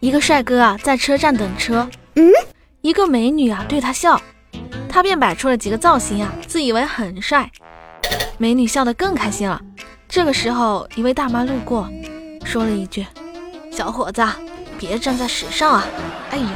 一个帅哥啊，在车站等车，嗯，一个美女啊对他笑，他便摆出了几个造型啊，自以为很帅。美女笑得更开心了。这个时候，一位大妈路过，说了一句：“小伙子，别站在屎上啊！”哎呀！